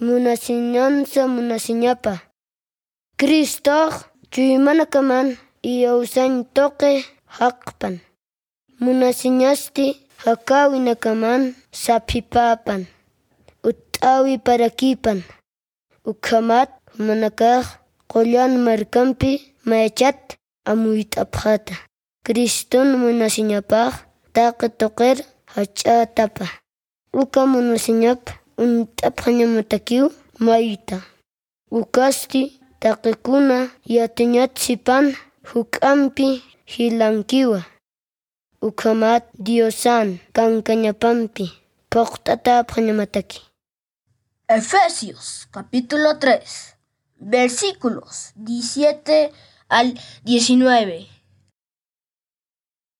Munasiñansa munasiñapa. Cristo chuymanakaman iyawsan toqe haqpan. Munasiñasti hakawinakaman sapipapan. Utawi parakipan. Ukhamat manakaq qollan markampi mayachat amuyt'apqata. Criston munasiñapaq taqa toqer hach'atapa. Uka munasiñap unt'apqañamatakiw mayta. Ukasti taqikuna yatiñatsipan huk'anpi hilankiwa. Ukhamat Diosan kankañapampi poqt'atapqañamataki. Efesios capítulo 3 versículos 17 al 19.